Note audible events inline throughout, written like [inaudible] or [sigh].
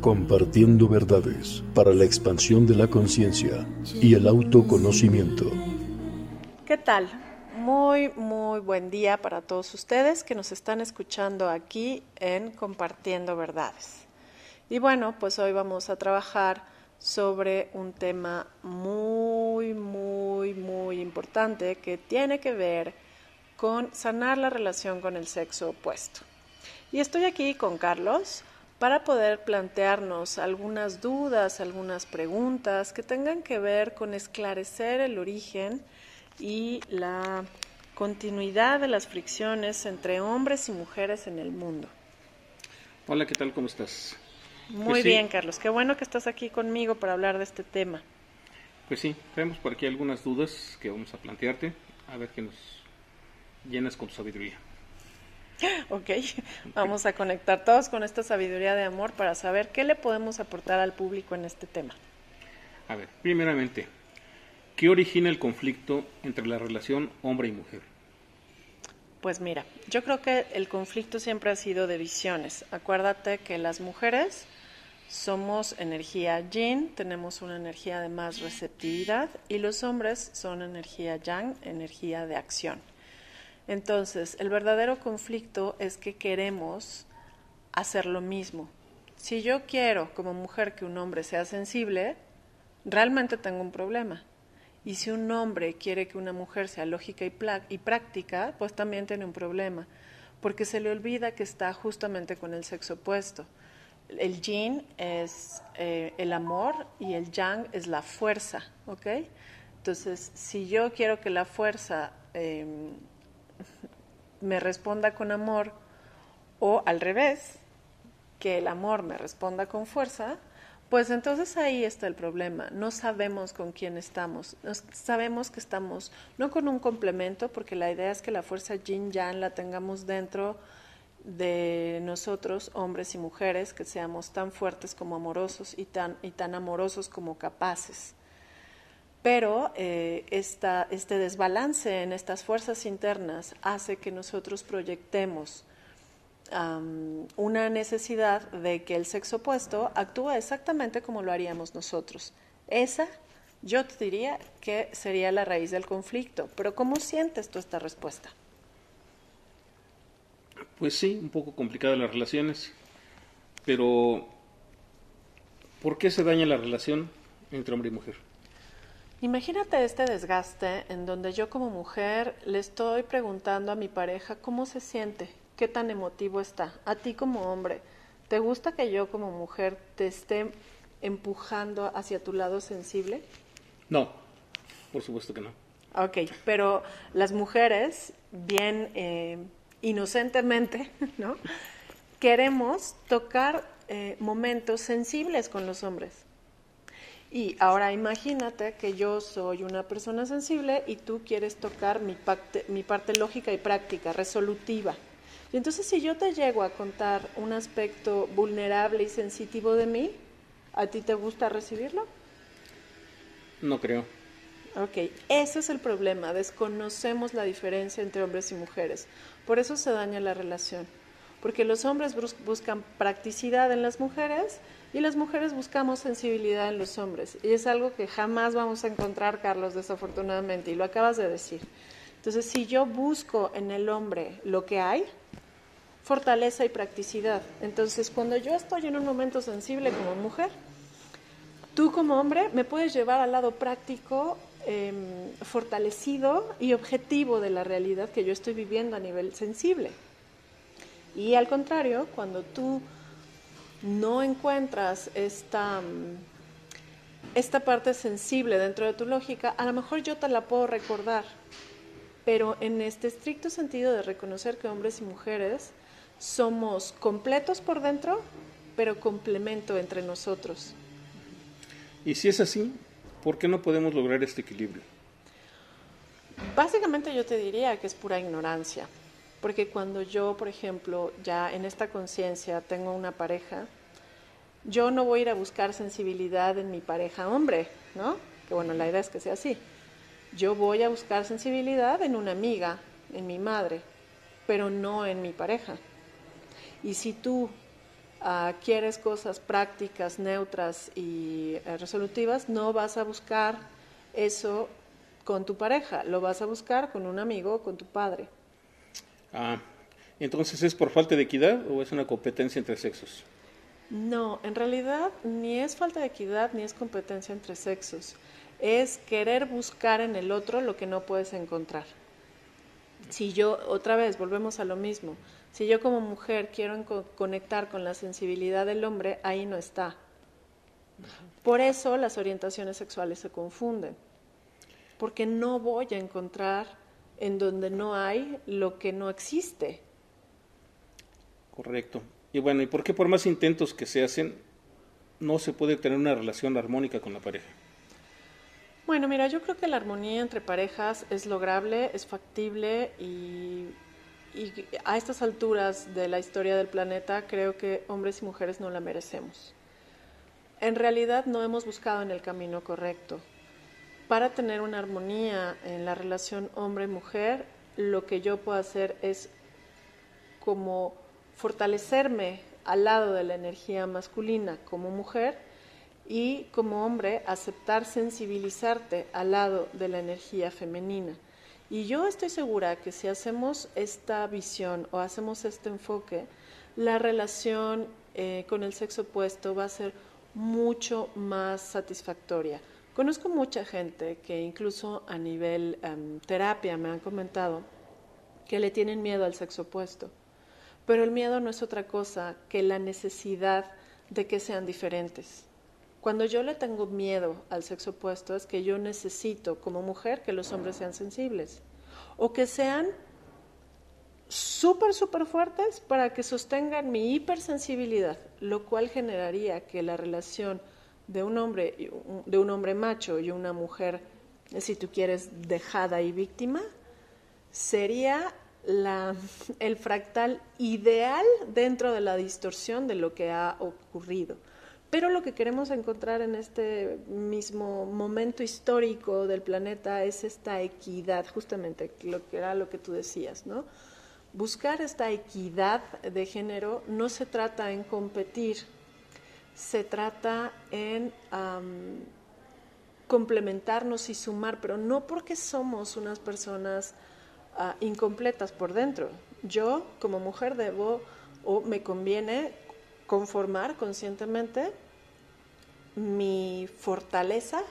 Compartiendo verdades para la expansión de la conciencia y el autoconocimiento. ¿Qué tal? Muy, muy buen día para todos ustedes que nos están escuchando aquí en Compartiendo Verdades. Y bueno, pues hoy vamos a trabajar sobre un tema muy, muy, muy importante que tiene que ver con sanar la relación con el sexo opuesto. Y estoy aquí con Carlos para poder plantearnos algunas dudas, algunas preguntas que tengan que ver con esclarecer el origen y la continuidad de las fricciones entre hombres y mujeres en el mundo. Hola, ¿qué tal? ¿Cómo estás? Muy pues bien, Carlos. Qué bueno que estás aquí conmigo para hablar de este tema. Pues sí, tenemos por aquí algunas dudas que vamos a plantearte, a ver qué nos llenas con tu sabiduría. Ok, vamos a conectar todos con esta sabiduría de amor para saber qué le podemos aportar al público en este tema. A ver, primeramente, ¿qué origina el conflicto entre la relación hombre y mujer? Pues mira, yo creo que el conflicto siempre ha sido de visiones. Acuérdate que las mujeres somos energía yin, tenemos una energía de más receptividad y los hombres son energía yang, energía de acción. Entonces, el verdadero conflicto es que queremos hacer lo mismo. Si yo quiero como mujer que un hombre sea sensible, realmente tengo un problema. Y si un hombre quiere que una mujer sea lógica y, práctica, pues también tiene un problema, porque se le olvida que está justamente con el sexo opuesto. El yin es eh, el amor y el yang es la fuerza, ¿ok? Entonces, si yo quiero que la fuerza em, me responda con amor o al revés, que el amor me responda con fuerza, pues entonces ahí está el problema. No sabemos con quién estamos. sabemos que estamos no con un complemento, porque la idea es que la fuerza yin yang la tengamos dentro de nosotros, hombres y mujeres, que seamos tan fuertes como amorosos y tan, y tan amorosos como capaces. Pero eh, este desbalance en estas fuerzas internas hace que nosotros proyectemos una necesidad de que el sexo opuesto actúe exactamente como lo haríamos nosotros. Esa, yo te diría que sería la raíz del conflicto. Pero ¿cómo sientes tú esta respuesta? Pues sí, un poco complicada las relaciones, pero ¿por qué se daña la relación entre hombre y mujer? Imagínate este desgaste en donde yo como mujer le estoy preguntando a mi pareja cómo se siente, qué tan emotivo está. A ti como hombre, ¿te gusta que yo como mujer te esté empujando hacia tu lado sensible? No, por supuesto que no. Ok, pero las mujeres, bien eh, inocentemente, [laughs] ¿no? Queremos tocar eh, momentos sensibles con los hombres. Y ahora imagínate que yo soy una persona sensible y tú quieres tocar mi parte, mi parte lógica y práctica, resolutiva. Y entonces si yo te llego a contar un aspecto vulnerable y sensitivo de mí, ¿a ti te gusta recibirlo? No creo. Ok, ese es el problema, desconocemos la diferencia entre hombres y mujeres. Por eso se daña la relación. Porque los hombres buscan practicidad en las mujeres y las mujeres buscamos sensibilidad en los hombres. Y es algo que jamás vamos a encontrar, Carlos, desafortunadamente. Y lo acabas de decir. Entonces, si yo busco en el hombre lo que hay, fortaleza y practicidad. Entonces, cuando yo estoy en un momento sensible como mujer, tú como hombre me puedes llevar al lado práctico, em, fortalecido y objetivo de la realidad que yo estoy viviendo a nivel sensible. Y al contrario, cuando tú no encuentras esta, mm, esta parte sensible dentro de tu lógica, a lo mejor yo te la puedo recordar, pero en este estricto sentido de reconocer que hombres y mujeres somos completos por dentro, pero complemento entre nosotros. Y si es así, ¿por qué no podemos lograr este equilibrio? Básicamente yo te diría que es pura ignorancia. Porque cuando yo, por ejemplo, ya en esta conciencia tengo una pareja, yo no voy a ir a buscar sensibilidad en mi pareja hombre, ¿no? Que bueno, la idea es que sea así. Yo voy a buscar sensibilidad en una amiga, en mi madre, pero no en mi pareja. Y si tú ah, quieres cosas prácticas, neutras y eh, resolutivas, no vas a buscar eso con tu pareja, lo vas a buscar con un amigo o con tu padre. Ah, entonces es por falta de equidad o es una competencia entre sexos? No, en realidad ni es falta de equidad ni es competencia entre sexos. Es querer buscar en el otro lo que no puedes encontrar. Si yo, otra vez, volvemos a lo mismo, si yo como mujer quiero conectar con la sensibilidad del hombre, ahí no está. Por eso las orientaciones sexuales se confunden, porque no voy a encontrar en donde no hay lo que no existe. Correcto. Y bueno, ¿y por qué por más intentos que se hacen no se puede tener una relación armónica con la pareja? Bueno, mira, yo creo que la armonía entre parejas es lograble, es factible y, a estas alturas de la historia del planeta creo que hombres y mujeres no la merecemos. En realidad no hemos buscado en el camino correcto. Para tener una armonía en la relación hombre-mujer, lo que yo puedo hacer es como fortalecerme al lado de la energía masculina como mujer y como hombre aceptar sensibilizarte al lado de la energía femenina. Y yo estoy segura que si hacemos esta visión o hacemos este enfoque, la relación eh, con el sexo opuesto va a ser mucho más satisfactoria. Conozco mucha gente que incluso a nivel em, terapia me han comentado que le tienen miedo al sexo opuesto, pero el miedo no es otra cosa que la necesidad de que sean diferentes. Cuando yo le tengo miedo al sexo opuesto es que yo necesito como mujer que los hombres sean sensibles o que sean súper, súper fuertes para que sostengan mi hipersensibilidad, lo cual generaría que la relación de un hombre, de un hombre macho y una mujer, si tú quieres, dejada y víctima, sería la, el fractal ideal dentro de la distorsión de lo que ha ocurrido. Pero lo que queremos encontrar en este mismo momento histórico del planeta es esta equidad, justamente lo que era lo que tú decías, ¿no? Buscar esta equidad de género no se trata en competir, se trata en complementarnos y sumar, pero no porque somos unas personas ah, incompletas por dentro. Yo como mujer debo o me conviene conformar conscientemente mi fortaleza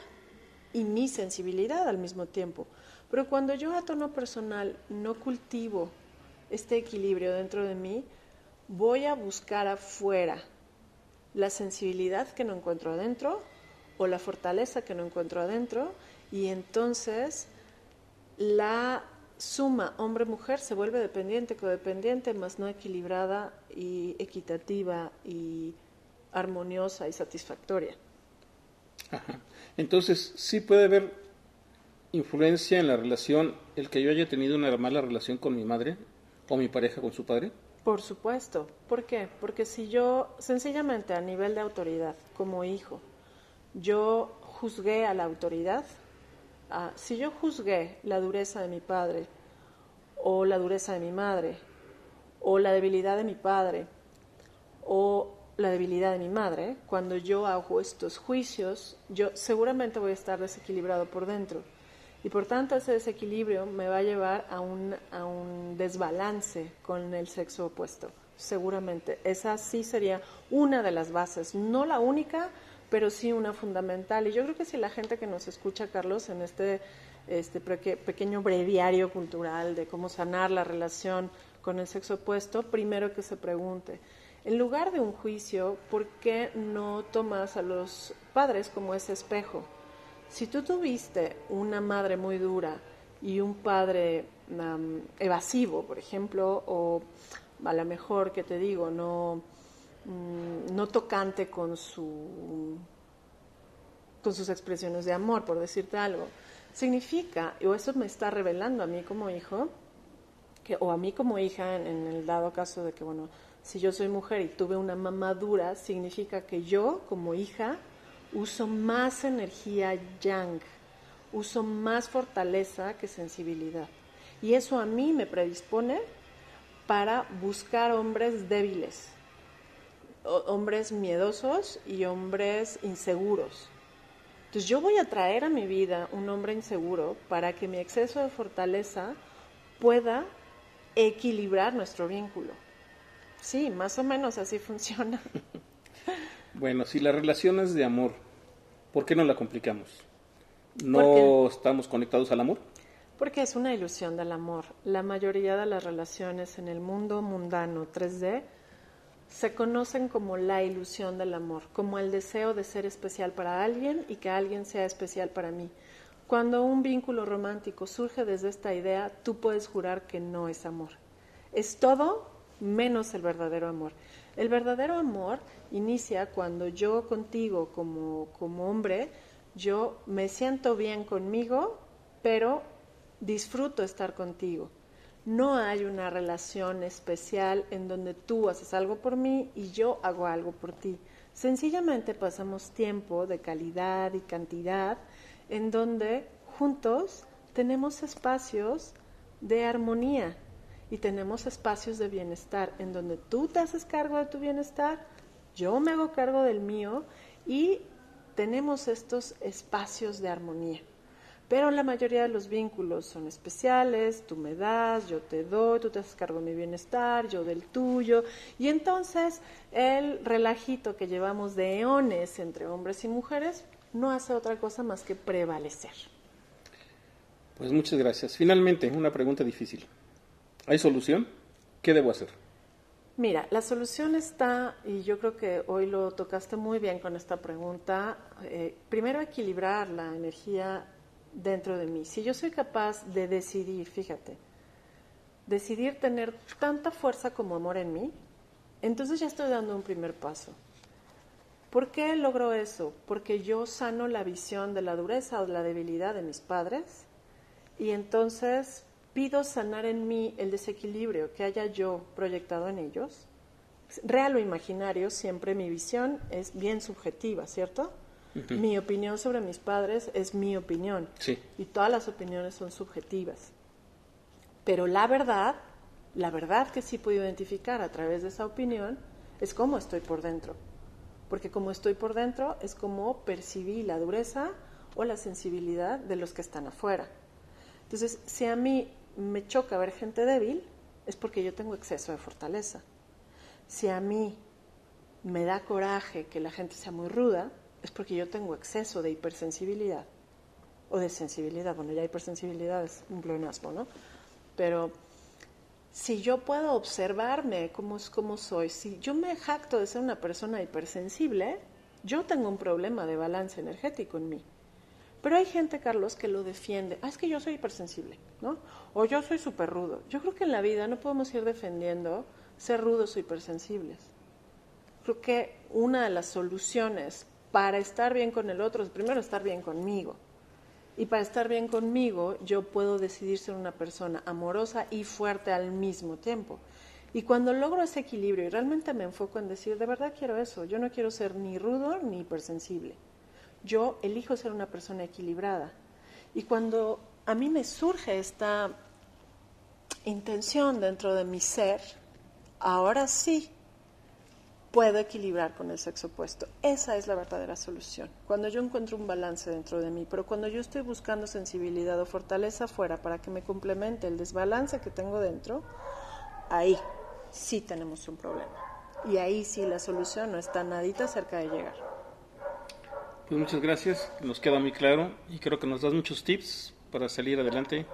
y mi sensibilidad al mismo tiempo. Pero cuando yo a tono personal no cultivo este equilibrio dentro de mí, voy a buscar afuera la sensibilidad que no encuentro adentro o la fortaleza que no encuentro adentro y entonces la suma hombre-mujer se vuelve dependiente, codependiente, más no equilibrada y equitativa y armoniosa y satisfactoria. Entonces, sí puede haber influencia en la relación el que yo haya tenido una mala relación con mi madre o mi pareja con su padre. Por supuesto. ¿Por qué? Porque si yo, sencillamente a nivel de autoridad, como hijo, yo juzgué a la autoridad, ah, si yo juzgué la dureza de mi padre, o la dureza de mi madre, o la debilidad de mi padre, o la debilidad de mi madre, cuando yo hago estos juicios, yo seguramente voy a estar desequilibrado por dentro. Y por tanto ese desequilibrio me va a llevar a un, a un desbalance con el sexo opuesto, seguramente. Esa sí sería una de las bases, no la única, pero sí una fundamental. Y yo creo que si la gente que nos escucha, Carlos, en este, este pequeño breviario cultural de cómo sanar la relación con el sexo opuesto, primero que se pregunte, en lugar de un juicio, ¿por qué no tomas a los padres como ese espejo? Si tú tuviste una madre muy dura y un padre evasivo, por ejemplo, o a lo mejor, que te digo, no, mm, no tocante con, su, con sus expresiones de amor, por decirte algo, significa, o eso me está revelando a mí como hijo, o a mí como hija, en el dado caso de que, bueno, si yo soy mujer y tuve una mamá dura, significa que yo como hija uso más energía yang, uso más fortaleza que sensibilidad. Y eso a mí me predispone para buscar hombres débiles, hombres miedosos y hombres inseguros. Entonces yo voy a traer a mi vida un hombre inseguro para que mi exceso de fortaleza pueda equilibrar nuestro vínculo. Sí, más o menos así [laughs] funciona. Bueno, si la relación es de amor, ¿por qué no la complicamos? ¿No estamos conectados al amor? Porque es una ilusión del amor. La mayoría de las relaciones en el mundo mundano 3D se conocen como la ilusión del amor, como el deseo de ser especial para alguien y que alguien sea especial para mí. Cuando un vínculo romántico surge desde esta idea, tú puedes jurar que no es amor. Es todo menos el verdadero amor. El verdadero amor inicia cuando yo contigo como, como hombre, yo me siento bien conmigo, pero disfruto estar contigo. No hay una relación especial en donde tú haces algo por mí y yo hago algo por ti. Sencillamente pasamos tiempo de calidad y cantidad en donde juntos tenemos espacios de armonía y tenemos espacios de bienestar en donde tú te haces cargo de tu bienestar, yo me hago cargo del mío y tenemos estos espacios de armonía. Pero la mayoría de los vínculos son especiales, tú me das, yo te doy, tú te haces cargo de mi bienestar, yo del tuyo. Y entonces el relajito que llevamos de eones entre hombres y mujeres no hace otra cosa más que prevalecer. Pues muchas gracias. Finalmente, una pregunta difícil. ¿Hay solución? ¿Qué debo hacer? Mira, la solución está, y yo creo que hoy lo tocaste muy bien con esta pregunta, eh, primero equilibrar la energía dentro de mí. Si yo soy capaz de decidir, fíjate, decidir tener tanta fuerza como amor en mí, entonces ya estoy dando un primer paso. ¿Por qué logro eso? Porque yo sano la visión de la dureza o de la debilidad de mis padres y entonces pido sanar en mí el desequilibrio que haya yo proyectado en ellos. Real o imaginario, siempre mi visión es bien subjetiva, ¿cierto? Mi opinión sobre mis padres es mi opinión. Y todas las opiniones son subjetivas. Pero la verdad, la verdad que sí puedo identificar a través de esa opinión, es cómo estoy por dentro. Porque como estoy por dentro es como percibí la dureza o la sensibilidad de los que están afuera. Entonces, si a mí me choca ver gente débil, es porque yo tengo exceso de fortaleza. Si a mí me da coraje que la gente sea muy ruda, es porque yo tengo exceso de hipersensibilidad o de sensibilidad. Bueno, ya hipersensibilidad es un pleonasmo, ¿no? Pero si yo puedo observarme cómo, cómo soy, si yo me jacto de ser una persona hipersensible, yo tengo un problema de balance energético en mí. Pero hay gente, Carlos, que lo defiende. Ah, es que yo soy hipersensible, ¿no? O yo soy súper rudo. Yo creo que en la vida no podemos ir defendiendo ser rudos o hipersensibles. Creo que una de las soluciones para estar bien con el otro es primero estar bien conmigo. Y para estar bien conmigo, yo puedo decidir ser una persona amorosa y fuerte al mismo tiempo. Y cuando logro ese equilibrio y realmente me enfoco en decir, de verdad quiero eso, yo no quiero ser ni rudo ni hipersensible. Yo elijo ser una persona equilibrada. Y cuando a mí me surge esta intención dentro de mi ser, ahora sí puedo equilibrar con el sexo opuesto. Esa es la verdadera solución. Cuando yo encuentro un balance dentro de mí, pero cuando yo estoy buscando sensibilidad o fortaleza afuera para que me complemente el desbalance que tengo dentro, ahí sí tenemos un problema. Y ahí sí la solución no está nadita cerca de llegar. Pues muchas gracias, nos queda muy claro y creo que nos das muchos tips para salir adelante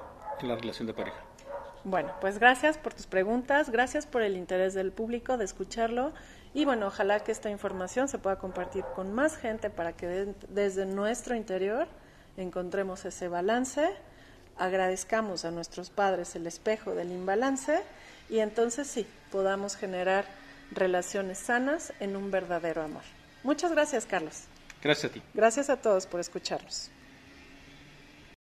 en la relación de pareja. Bueno, pues gracias por tus preguntas, gracias por el interés del público de escucharlo y bueno, ojalá que esta información se pueda compartir con más gente para que desde nuestro interior encontremos ese balance, agradezcamos a nuestros padres el espejo del imbalance y entonces sí, podamos generar relaciones sanas en un verdadero amor. Muchas gracias, Carlos. Gracias a ti. Gracias a todos por escucharnos.